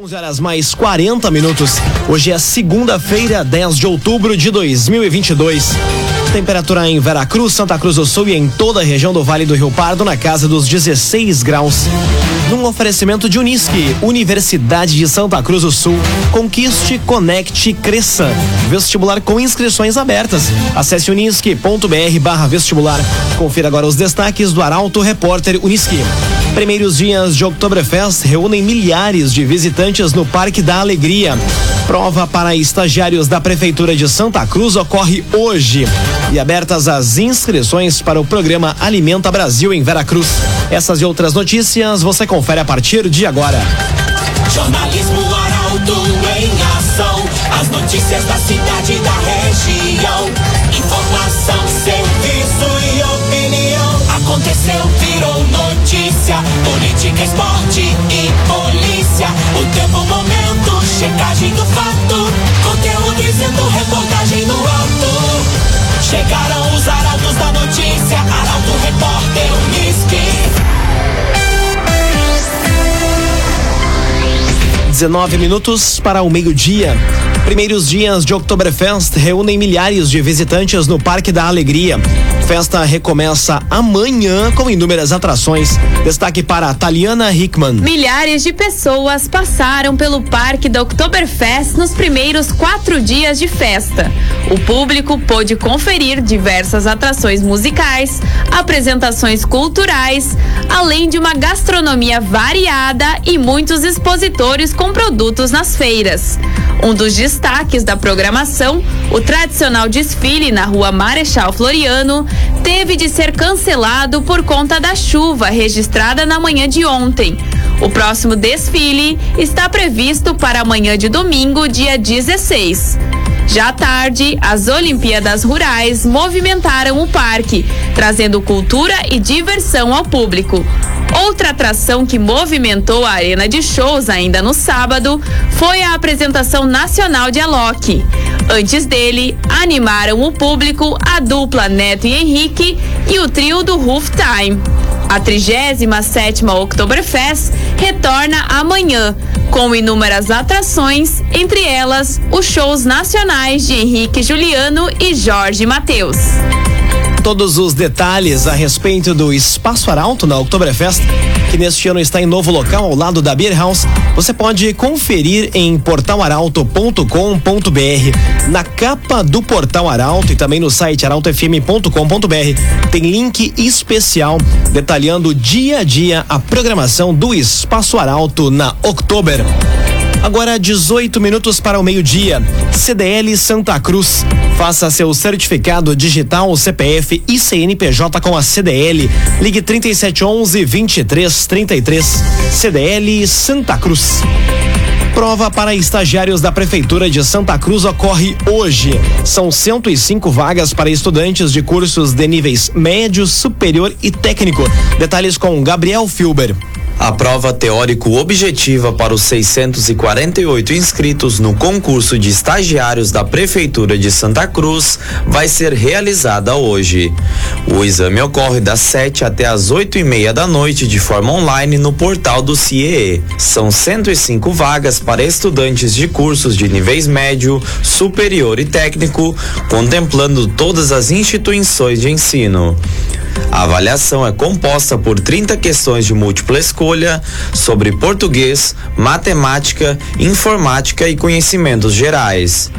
11 horas mais 40 minutos. Hoje é segunda-feira, 10 de outubro de 2022. Temperatura em Veracruz, Santa Cruz do Sul e em toda a região do Vale do Rio Pardo na casa dos 16 graus. Num oferecimento de Unisque, Universidade de Santa Cruz do Sul. Conquiste, conecte, cresça. Vestibular com inscrições abertas. Acesse unisque.br vestibular. Confira agora os destaques do Arauto Repórter Unisque. Primeiros dias de Oktoberfest reúnem milhares de visitantes no Parque da Alegria. Prova para estagiários da Prefeitura de Santa Cruz ocorre hoje. E abertas as inscrições para o programa Alimenta Brasil em Veracruz. Essas e outras notícias você confere a partir de agora. Jornalismo Arauto em ação. As notícias da cidade e da região. Informação, serviço e opinião. Aconteceu, virou notícia. Política, esporte e polícia. O tempo, momento, checagem do fato. Conteúdo dizendo, reportagem. Chegaram os arautos da notícia. Arauto, repórter, Unisque. 19 minutos para o meio-dia. Primeiros dias de Oktoberfest reúnem milhares de visitantes no Parque da Alegria. Festa recomeça amanhã com inúmeras atrações. Destaque para a Taliana Hickman. Milhares de pessoas passaram pelo Parque da Oktoberfest nos primeiros quatro dias de festa. O público pôde conferir diversas atrações musicais, apresentações culturais, além de uma gastronomia variada e muitos expositores com produtos nas feiras. Um dos da programação, o tradicional desfile na rua Marechal Floriano, teve de ser cancelado por conta da chuva registrada na manhã de ontem. O próximo desfile está previsto para amanhã de domingo, dia 16. Já à tarde, as Olimpíadas Rurais movimentaram o parque, trazendo cultura e diversão ao público. Outra atração que movimentou a arena de shows ainda no sábado foi a apresentação nacional de Alok. Antes dele, animaram o público a dupla Neto e Henrique e o trio do Roof Time. A 37ª Oktoberfest retorna amanhã, com inúmeras atrações, entre elas os shows nacionais de Henrique Juliano e Jorge Mateus. Todos os detalhes a respeito do Espaço Arauto na Oktoberfest, que neste ano está em novo local ao lado da Beer House, você pode conferir em portalaralto.com.br. Na capa do Portal Arauto e também no site arautofm.com.br tem link especial detalhando dia a dia a programação do Espaço Arauto na Oktober. Agora 18 minutos para o meio-dia. CDL Santa Cruz. Faça seu certificado digital CPF e CNPJ com a CDL. Ligue 3711 2333. CDL Santa Cruz. Prova para estagiários da Prefeitura de Santa Cruz ocorre hoje. São 105 vagas para estudantes de cursos de níveis médio, superior e técnico. Detalhes com Gabriel Filber. A prova teórico-objetiva para os 648 inscritos no concurso de estagiários da Prefeitura de Santa Cruz vai ser realizada hoje. O exame ocorre das 7 até as 8 e meia da noite de forma online no portal do CIEE. São 105 vagas para estudantes de cursos de níveis médio, superior e técnico, contemplando todas as instituições de ensino. A avaliação é composta por 30 questões de múltipla escolha sobre português, matemática, informática e conhecimentos gerais.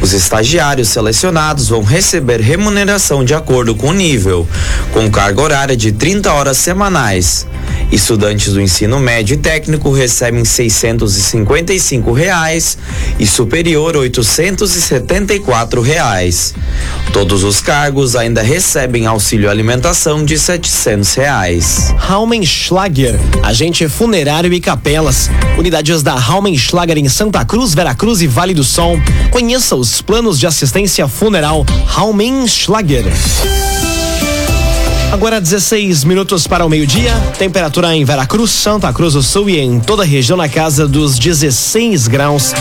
Os estagiários selecionados vão receber remuneração de acordo com o nível, com carga horária de 30 horas semanais. Estudantes do ensino médio e técnico recebem 655 reais e superior 874 reais. Todos os cargos ainda recebem auxílio alimentação de 700 reais. Raumenschlager, agente funerário e capelas. Unidades da Raumenschlager em Santa Cruz, Veracruz e Vale do Sol. Conheça os planos de assistência funeral Raumenschlager. Agora 16 minutos para o meio-dia. Temperatura em Veracruz, Santa Cruz do Sul e em toda a região na casa dos 16 graus.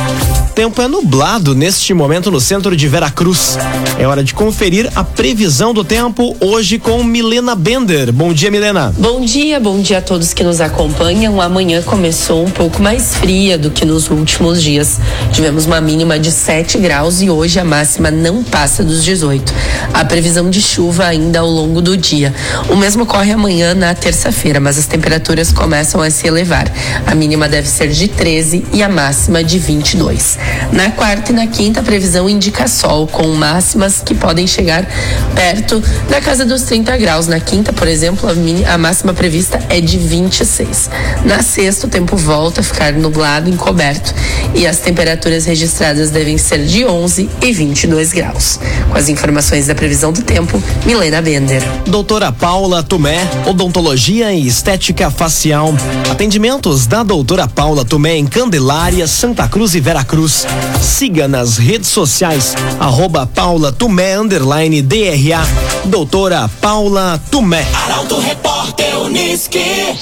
Tempo é nublado neste momento no centro de Veracruz. É hora de conferir a previsão do tempo hoje com Milena Bender. Bom dia, Milena. Bom dia, bom dia a todos que nos acompanham. Amanhã começou um pouco mais fria do que nos últimos dias. Tivemos uma mínima de 7 graus e hoje a máxima não passa dos 18. A previsão de chuva ainda ao longo do dia. O mesmo ocorre amanhã na terça-feira, mas as temperaturas começam a se elevar. A mínima deve ser de 13 e a máxima de 22. Na quarta e na quinta, a previsão indica sol, com máximas que podem chegar perto da casa dos 30 graus. Na quinta, por exemplo, a, a máxima prevista é de 26. Na sexta, o tempo volta a ficar nublado, encoberto, e as temperaturas registradas devem ser de 11 e 22 graus. Com as informações da previsão do tempo, Milena Bender. Doutora Paula Tumé, odontologia e estética facial. Atendimentos da doutora Paula Tumé em Candelária, Santa Cruz e Veracruz. Siga nas redes sociais, arroba Paula Tumé, underline DRA. Doutora Paula Tumé. Arauto Repórter Uniski.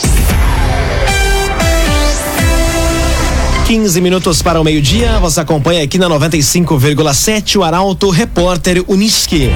15 minutos para o meio-dia, você acompanha aqui na 95,7 o Arauto Repórter Uniski.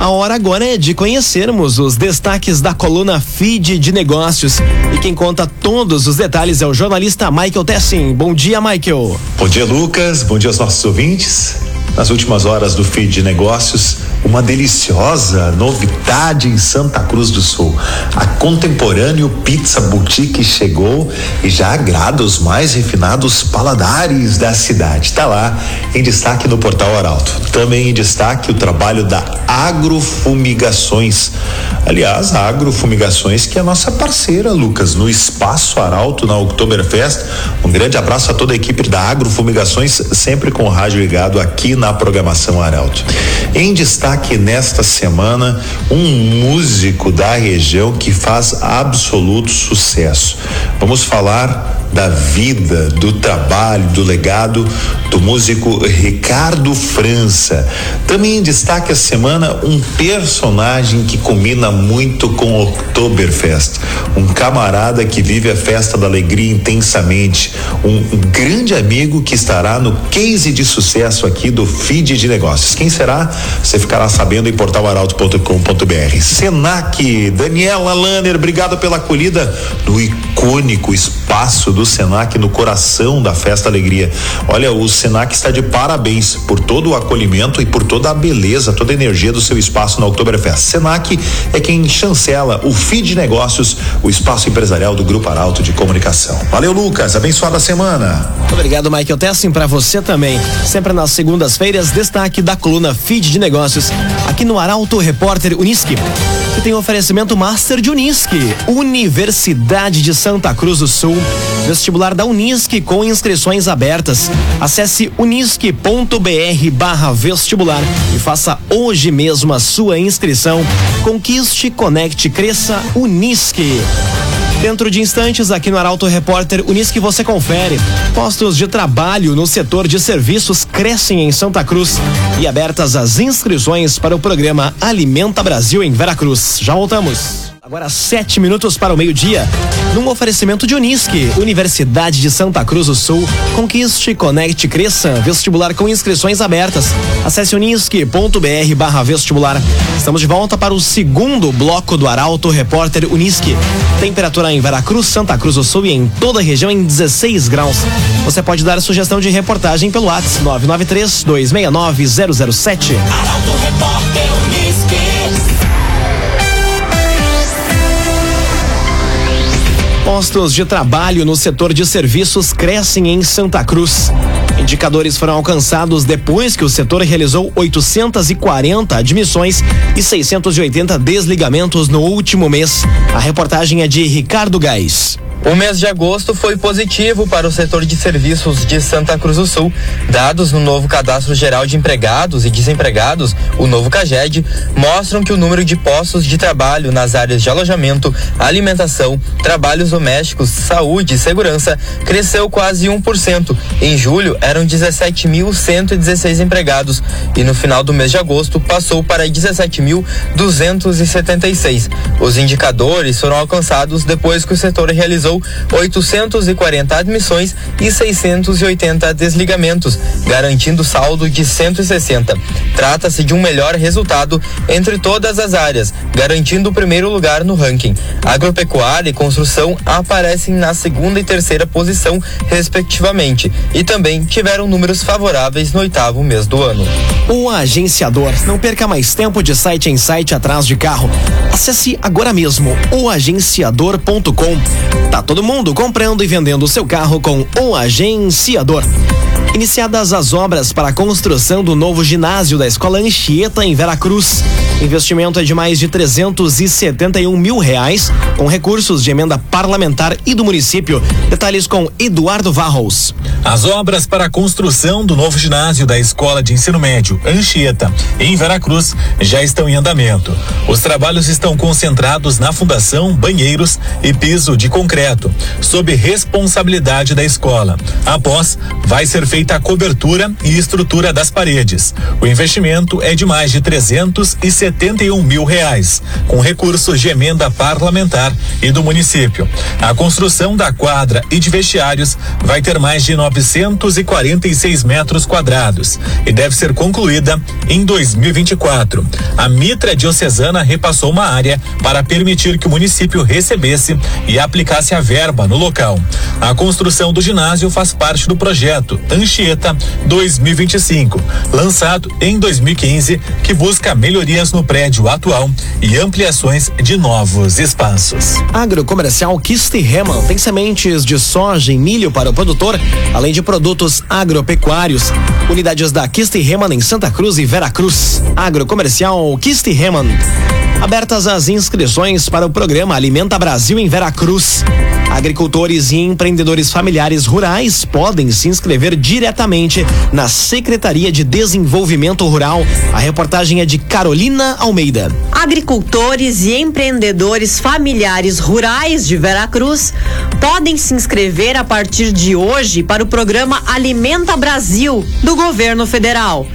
A hora agora é de conhecermos os destaques da coluna Feed de Negócios. E quem conta todos os detalhes é o jornalista Michael Tessin. Bom dia, Michael. Bom dia, Lucas. Bom dia aos nossos ouvintes. Nas últimas horas do Feed de Negócios, uma deliciosa novidade em Santa Cruz do Sul. A Contemporâneo Pizza Boutique chegou e já agrada os mais refinados paladares da cidade. Tá lá em destaque no Portal Arauto. Também em destaque o trabalho da Agrofumigações. Aliás, a Agrofumigações que é a nossa parceira, Lucas, no Espaço Arauto na Oktoberfest. Um grande abraço a toda a equipe da Agrofumigações, sempre com o rádio ligado aqui na programação Arauto. Em destaque nesta semana, um músico da região que faz absoluto sucesso. Vamos falar da vida, do trabalho, do legado do músico Ricardo França. Também em destaque a semana um personagem que combina muito com o Oktoberfest, um camarada que vive a festa da alegria intensamente, um grande amigo que estará no case de sucesso aqui do Feed de Negócios. Quem será? Você ficará sabendo em portalaralto.com.br. Senac, Daniela Lanner, obrigado pela acolhida no icônico espaço do Senac no coração da Festa Alegria. Olha, o Senac está de parabéns por todo o acolhimento e por toda a beleza, toda a energia do seu espaço na Oktoberfest. Senac é quem chancela o FII de Negócios, o espaço empresarial do Grupo Arauto de Comunicação. Valeu, Lucas. Abençoada semana. Obrigado, Michael Tessin, para você também. Sempre nas segundas-feiras, destaque da coluna Feed de Negócios, aqui no Arauto Repórter Uniski. Que tem oferecimento Master de Unisque, Universidade de Santa Cruz do Sul, vestibular da Unisque com inscrições abertas. Acesse unisque.br vestibular e faça hoje mesmo a sua inscrição. Conquiste, conecte, cresça, Unisque. Dentro de instantes, aqui no Arauto Repórter Unisque você confere. Postos de trabalho no setor de serviços crescem em Santa Cruz e abertas as inscrições para o programa Alimenta Brasil em Veracruz. Já voltamos. Agora sete minutos para o meio-dia. Num oferecimento de Unisque, Universidade de Santa Cruz do Sul. Conquiste, conecte, cresça. Vestibular com inscrições abertas. Acesse unisque.br barra vestibular. Estamos de volta para o segundo bloco do Arauto Repórter Unisque. Temperatura em Veracruz, Santa Cruz do Sul e em toda a região em 16 graus. Você pode dar sugestão de reportagem pelo WhatsApp 993 269 007. Arauto Repórter Uniski. Postos de trabalho no setor de serviços crescem em Santa Cruz. Indicadores foram alcançados depois que o setor realizou 840 admissões e 680 desligamentos no último mês. A reportagem é de Ricardo Gás. O mês de agosto foi positivo para o setor de serviços de Santa Cruz do Sul. Dados no novo Cadastro Geral de Empregados e Desempregados, o novo CAGED, mostram que o número de postos de trabalho nas áreas de alojamento, alimentação, trabalhos domésticos, saúde e segurança cresceu quase 1%. Em julho, eram 17.116 empregados e no final do mês de agosto passou para 17.276. Os indicadores foram alcançados depois que o setor realizou realizou 840 admissões e 680 desligamentos, garantindo saldo de 160. Trata-se de um melhor resultado entre todas as áreas, garantindo o primeiro lugar no ranking. Agropecuária e construção aparecem na segunda e terceira posição, respectivamente, e também tiveram números favoráveis no oitavo mês do ano. O agenciador. Não perca mais tempo de site em site atrás de carro. Acesse agora mesmo oagenciador.com. Tá todo mundo comprando e vendendo seu carro com o agenciador. Iniciadas as obras para a construção do novo ginásio da Escola Anchieta em Veracruz. Investimento é de mais de 371 mil reais, com recursos de emenda parlamentar e do município. Detalhes com Eduardo Varros. As obras para a construção do novo ginásio da Escola de Ensino Médio Anchieta, em Veracruz, já estão em andamento. Os trabalhos estão concentrados na fundação, banheiros e piso de concreto, sob responsabilidade da escola. Após, vai ser feita a cobertura e estrutura das paredes. O investimento é de mais de 371 mil reais, com recursos de emenda parlamentar e do município. A construção da quadra e de vestiários vai ter mais de 946 metros quadrados e deve ser concluída em 2024. A Mitra Diocesana repassou uma área para permitir que o município recebesse e aplicasse a verba no local. A construção do ginásio faz parte do projeto Anchieta 2025, lançado em 2015, que busca melhorias no prédio atual e ampliações de novos espaços. Agrocomercial Kiste Reman tem sementes de soja e milho para o produtor, além de produtos agropecuários. Unidades da Kiste Reman em Santa Cruz e Veracruz. Agrocomercial Kiste Reman. Abertas as inscrições para o programa Alimenta Brasil em Veracruz. Agricultores e empreendedores familiares rurais podem se inscrever diretamente na Secretaria de Desenvolvimento Rural. A reportagem é de Carolina Almeida. Agricultores e empreendedores familiares rurais de Veracruz podem se inscrever a partir de hoje para o programa Alimenta Brasil do governo federal.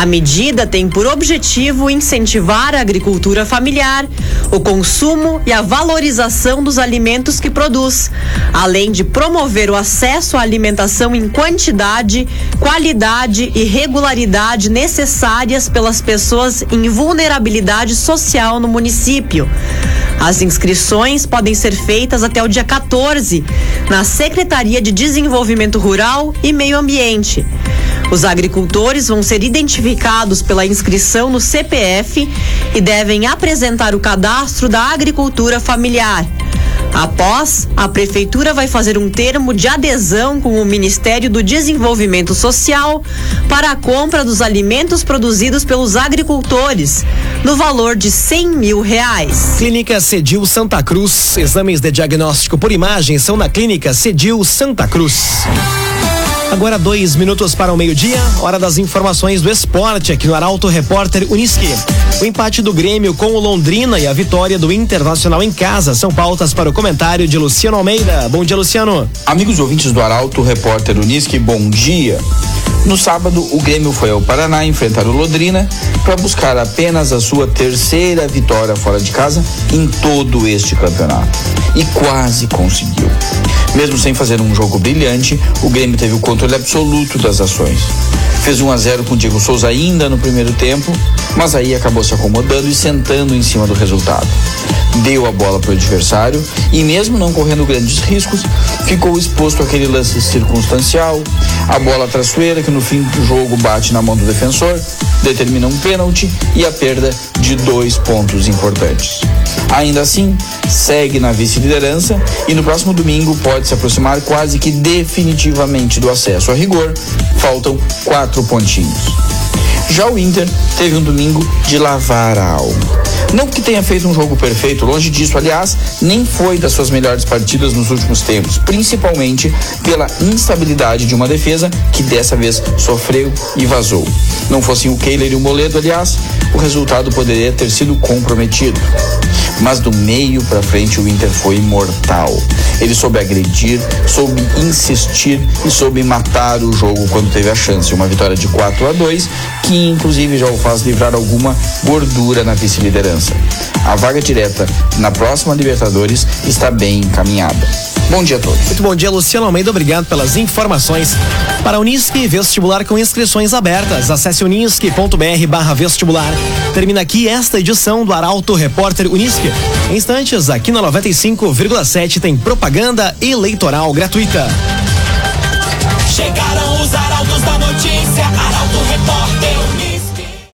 A medida tem por objetivo incentivar a agricultura familiar, o consumo e a valorização dos alimentos que produz, além de promover o acesso à alimentação em quantidade, qualidade e regularidade necessárias pelas pessoas em vulnerabilidade social no município. As inscrições podem ser feitas até o dia 14 na Secretaria de Desenvolvimento Rural e Meio Ambiente. Os agricultores vão ser identificados pela inscrição no CPF e devem apresentar o cadastro da agricultura familiar. Após, a Prefeitura vai fazer um termo de adesão com o Ministério do Desenvolvimento Social para a compra dos alimentos produzidos pelos agricultores, no valor de 100 mil reais. Clínica Cedil Santa Cruz. Exames de diagnóstico por imagem são na Clínica Cedil Santa Cruz. Agora dois minutos para o meio-dia, hora das informações do esporte aqui no Arauto Repórter Uniski. O empate do Grêmio com o Londrina e a vitória do Internacional em casa são pautas para o comentário de Luciano Almeida. Bom dia, Luciano. Amigos ouvintes do Arauto Repórter Uniski, bom dia. No sábado, o Grêmio foi ao Paraná enfrentar o Londrina para buscar apenas a sua terceira vitória fora de casa em todo este campeonato. E quase conseguiu. Mesmo sem fazer um jogo brilhante, o Grêmio teve o controle absoluto das ações. Fez 1 a 0 com o Diego Souza ainda no primeiro tempo, mas aí acabou se acomodando e sentando em cima do resultado. Deu a bola para o adversário e, mesmo não correndo grandes riscos, ficou exposto àquele lance circunstancial, a bola traiçoeira que no fim do jogo bate na mão do defensor, determina um pênalti e a perda de dois pontos importantes. Ainda assim, segue na vice-liderança e no próximo domingo pode se aproximar quase que definitivamente do acesso a rigor. Faltam quatro pontinhos. Já o Inter teve um domingo de lavar a alma. Não que tenha feito um jogo perfeito, longe disso, aliás, nem foi das suas melhores partidas nos últimos tempos, principalmente pela instabilidade de uma defesa que dessa vez sofreu e vazou. Não fossem o Kehler e o Moledo, aliás, o resultado poderia ter sido comprometido. Mas do meio para frente o Inter foi mortal. Ele soube agredir, soube insistir e soube matar o jogo quando teve a chance. Uma vitória de 4 a 2, que inclusive já o faz livrar alguma gordura na vice-liderança. A vaga direta na próxima Libertadores está bem encaminhada. Bom dia a todos. Muito bom dia, Luciano Almeida. Obrigado pelas informações. Para a Unisque, vestibular com inscrições abertas. Acesse unisque.br barra vestibular. Termina aqui esta edição do Arauto Repórter Unisque. Em instantes, aqui na 95,7 tem propaganda eleitoral gratuita. Chegaram os arautos da notícia.